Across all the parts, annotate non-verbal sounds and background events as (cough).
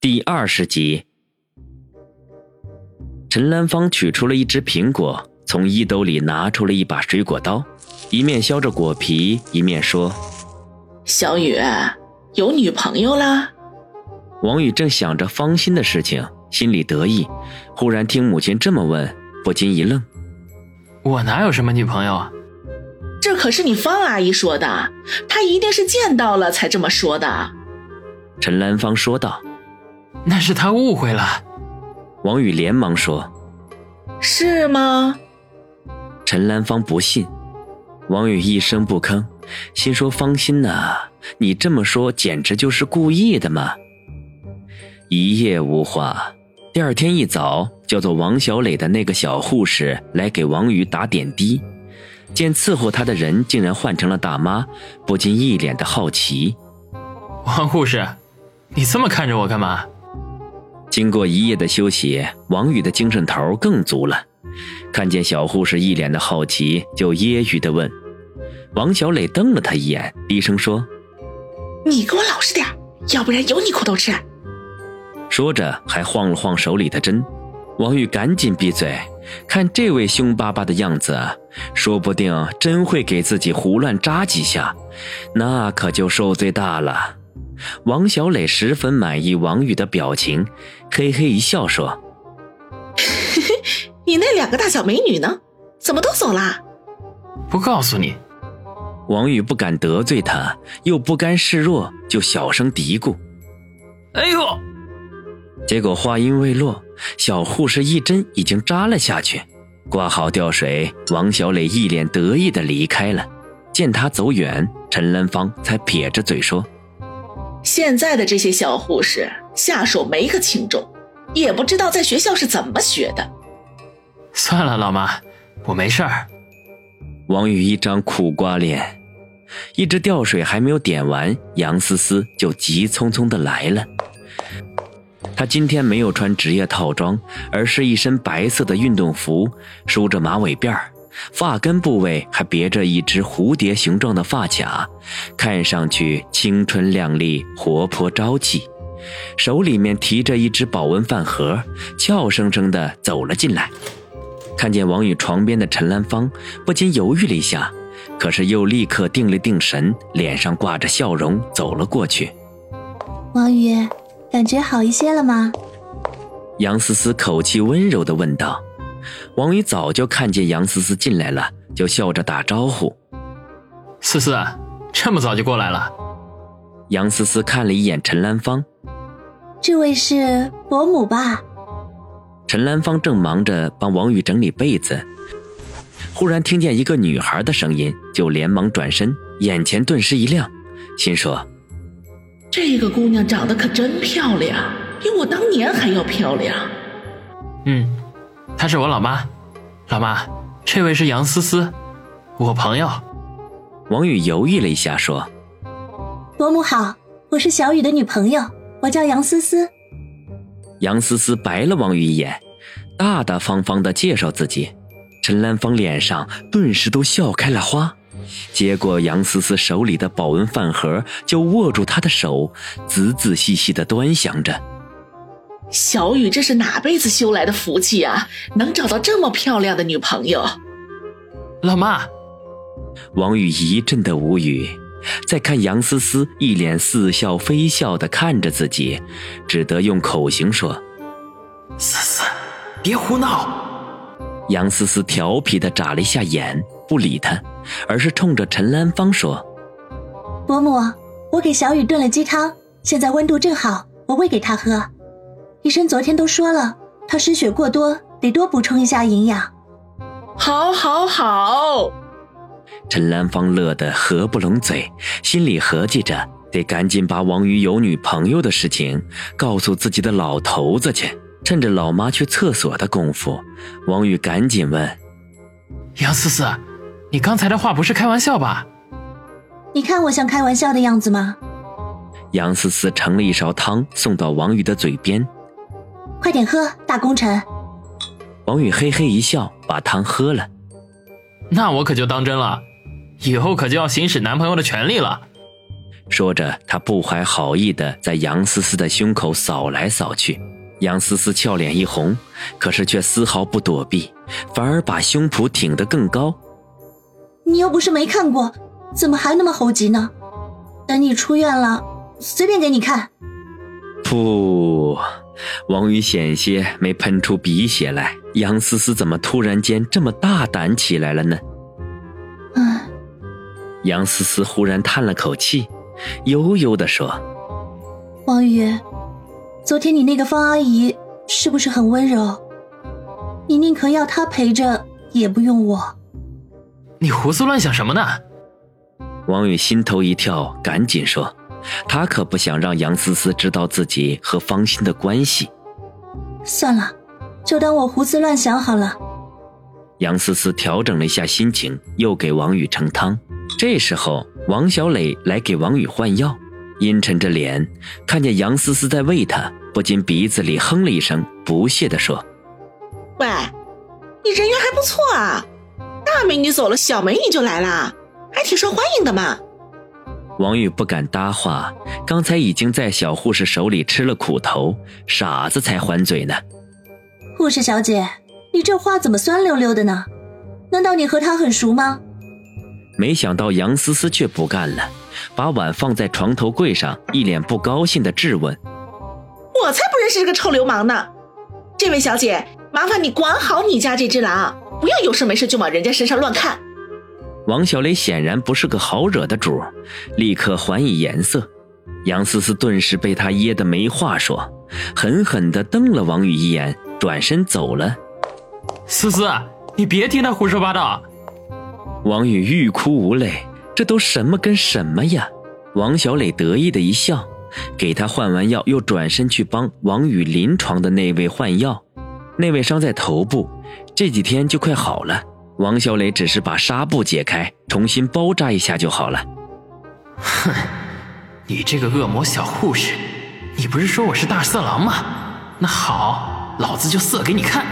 第二十集，陈兰芳取出了一只苹果，从衣兜里拿出了一把水果刀，一面削着果皮，一面说：“小雨，有女朋友啦？”王宇正想着芳心的事情，心里得意，忽然听母亲这么问，不禁一愣：“我哪有什么女朋友啊？”这可是你方阿姨说的，她一定是见到了才这么说的。”陈兰芳说道。那是他误会了，王宇连忙说：“是吗？”陈兰芳不信，王宇一声不吭，心说：“芳心呐，你这么说简直就是故意的嘛！”一夜无话，第二天一早，叫做王小磊的那个小护士来给王宇打点滴，见伺候他的人竟然换成了大妈，不禁一脸的好奇：“王护士，你这么看着我干嘛？”经过一夜的休息，王宇的精神头更足了。看见小护士一脸的好奇，就揶揄的问：“王小磊瞪了他一眼，低声说：‘你给我老实点，要不然有你苦头吃。’说着还晃了晃手里的针。王宇赶紧闭嘴，看这位凶巴巴的样子，说不定真会给自己胡乱扎几下，那可就受罪大了。王小磊十分满意王宇的表情，嘿嘿一笑说：“ (laughs) 你那两个大小美女呢？怎么都走啦？”不告诉你。王宇不敢得罪他，又不甘示弱，就小声嘀咕：“哎呦！”结果话音未落，小护士一针已经扎了下去，挂好吊水，王小磊一脸得意的离开了。见他走远，陈兰芳才撇着嘴说。现在的这些小护士下手没个轻重，也不知道在学校是怎么学的。算了，老妈，我没事儿。王宇一张苦瓜脸，一支吊水还没有点完，杨思思就急匆匆的来了。她今天没有穿职业套装，而是一身白色的运动服，梳着马尾辫儿。发根部位还别着一只蝴蝶形状的发卡，看上去青春靓丽、活泼朝气。手里面提着一只保温饭盒，俏生生的走了进来。看见王宇床边的陈兰芳，不禁犹豫了一下，可是又立刻定了定神，脸上挂着笑容走了过去。王宇，感觉好一些了吗？杨思思口气温柔的问道。王宇早就看见杨思思进来了，就笑着打招呼：“思思，这么早就过来了。”杨思思看了一眼陈兰芳：“这位是伯母吧？”陈兰芳正忙着帮王宇整理被子，忽然听见一个女孩的声音，就连忙转身，眼前顿时一亮，心说：“这个姑娘长得可真漂亮，比我当年还要漂亮。”嗯。她是我老妈，老妈，这位是杨思思，我朋友。王宇犹豫了一下，说：“伯母好，我是小雨的女朋友，我叫杨思思。”杨思思白了王宇一眼，大大方方的介绍自己。陈兰芳脸上顿时都笑开了花，接过杨思思手里的保温饭盒，就握住她的手，仔仔细细的端详着。小雨这是哪辈子修来的福气啊？能找到这么漂亮的女朋友。老妈，王宇一阵的无语，再看杨思思一脸似笑非笑的看着自己，只得用口型说：“思思，别胡闹。”杨思思调皮的眨了一下眼，不理他，而是冲着陈兰芳说：“伯母，我给小雨炖了鸡汤，现在温度正好，我喂给她喝。”医生昨天都说了，他失血过多，得多补充一下营养。好，好，好！陈兰芳乐得合不拢嘴，心里合计着得赶紧把王宇有女朋友的事情告诉自己的老头子去。趁着老妈去厕所的功夫，王宇赶紧问：“杨思思，你刚才的话不是开玩笑吧？你看我像开玩笑的样子吗？”杨思思盛了一勺汤送到王宇的嘴边。快点喝，大功臣！王宇嘿嘿一笑，把汤喝了。那我可就当真了，以后可就要行使男朋友的权利了。说着，他不怀好意的在杨思思的胸口扫来扫去。杨思思俏脸一红，可是却丝毫不躲避，反而把胸脯挺得更高。你又不是没看过，怎么还那么猴急呢？等你出院了，随便给你看。噗！王宇险些没喷出鼻血来。杨思思怎么突然间这么大胆起来了呢？唉，杨思思忽然叹了口气，悠悠地说：“王宇，昨天你那个方阿姨是不是很温柔？你宁可要她陪着，也不用我。”你胡思乱想什么呢？王宇心头一跳，赶紧说：“他可不想让杨思思知道自己和方心的关系。”算了，就当我胡思乱想好了。杨思思调整了一下心情，又给王宇盛汤。这时候，王小磊来给王宇换药，阴沉着脸看见杨思思在喂他，不禁鼻子里哼了一声，不屑地说：“喂，你人缘还不错啊。”大美女走了，小美女就来了，还挺受欢迎的嘛。王宇不敢搭话，刚才已经在小护士手里吃了苦头，傻子才还嘴呢。护士小姐，你这话怎么酸溜溜的呢？难道你和他很熟吗？没想到杨思思却不干了，把碗放在床头柜上，一脸不高兴的质问：“我才不认识这个臭流氓呢！这位小姐，麻烦你管好你家这只狼。”不要有事没事就往人家身上乱看。王小磊显然不是个好惹的主，立刻还以颜色。杨思思顿时被他噎得没话说，狠狠地瞪了王宇一眼，转身走了。思思，你别听他胡说八道。王宇欲哭无泪，这都什么跟什么呀？王小磊得意的一笑，给他换完药，又转身去帮王宇临床的那位换药。那位伤在头部。这几天就快好了。王小磊只是把纱布解开，重新包扎一下就好了。哼，你这个恶魔小护士，你不是说我是大色狼吗？那好，老子就色给你看。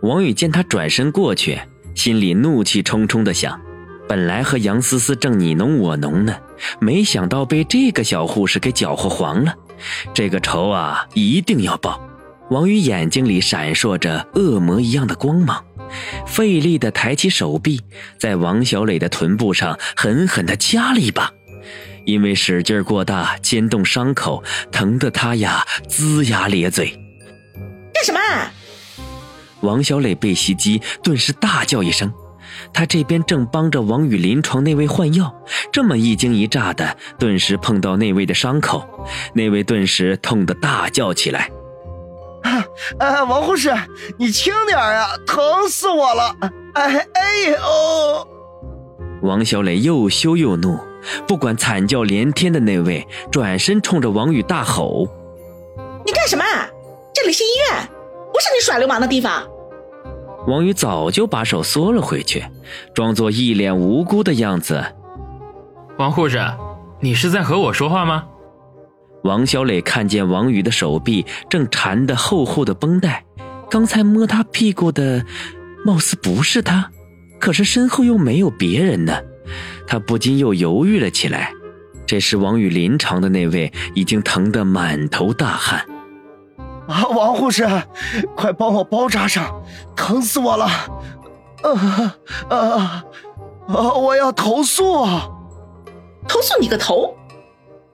王宇见他转身过去，心里怒气冲冲的想：本来和杨思思正你侬我侬呢，没想到被这个小护士给搅和黄了。这个仇啊，一定要报。王宇眼睛里闪烁着恶魔一样的光芒，费力地抬起手臂，在王小磊的臀部上狠狠地掐了一把。因为使劲过大，牵动伤口，疼得他呀龇牙咧嘴。干什么？王小磊被袭击，顿时大叫一声。他这边正帮着王宇临床那位换药，这么一惊一乍的，顿时碰到那位的伤口，那位顿时痛得大叫起来。哎，王护士，你轻点啊，疼死我了！哎哎呦！王小磊又羞又怒，不管惨叫连天的那位，转身冲着王宇大吼：“你干什么？这里是医院，不是你耍流氓的地方！”王宇早就把手缩了回去，装作一脸无辜的样子。王护士，你是在和我说话吗？王小磊看见王宇的手臂正缠的厚厚的绷带，刚才摸他屁股的，貌似不是他，可是身后又没有别人呢，他不禁又犹豫了起来。这时，王宇临床的那位已经疼得满头大汗。啊，王护士，快帮我包扎上，疼死我了！啊啊啊！我要投诉！投诉你个头！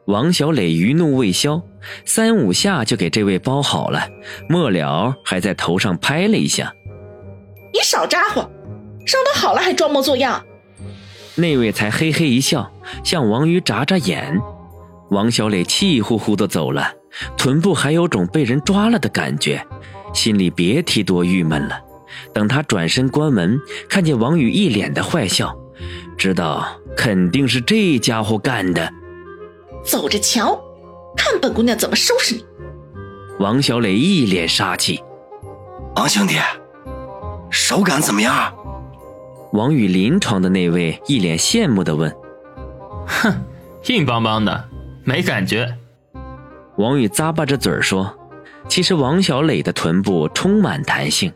王小磊余怒未消，三五下就给这位包好了，末了还在头上拍了一下。你少咋呼，伤得好了还装模作样。那位才嘿嘿一笑，向王宇眨眨眼。王小磊气呼呼的走了，臀部还有种被人抓了的感觉，心里别提多郁闷了。等他转身关门，看见王宇一脸的坏笑，知道肯定是这家伙干的。走着瞧，看本姑娘怎么收拾你！王小磊一脸杀气。王兄弟，手感怎么样？王宇临床的那位一脸羡慕的问。哼，硬邦邦的，没感觉。王宇咂巴着嘴说：“其实王小磊的臀部充满弹性，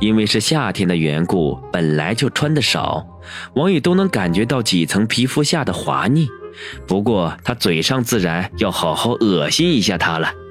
因为是夏天的缘故，本来就穿的少，王宇都能感觉到几层皮肤下的滑腻。”不过他嘴上自然要好好恶心一下他了。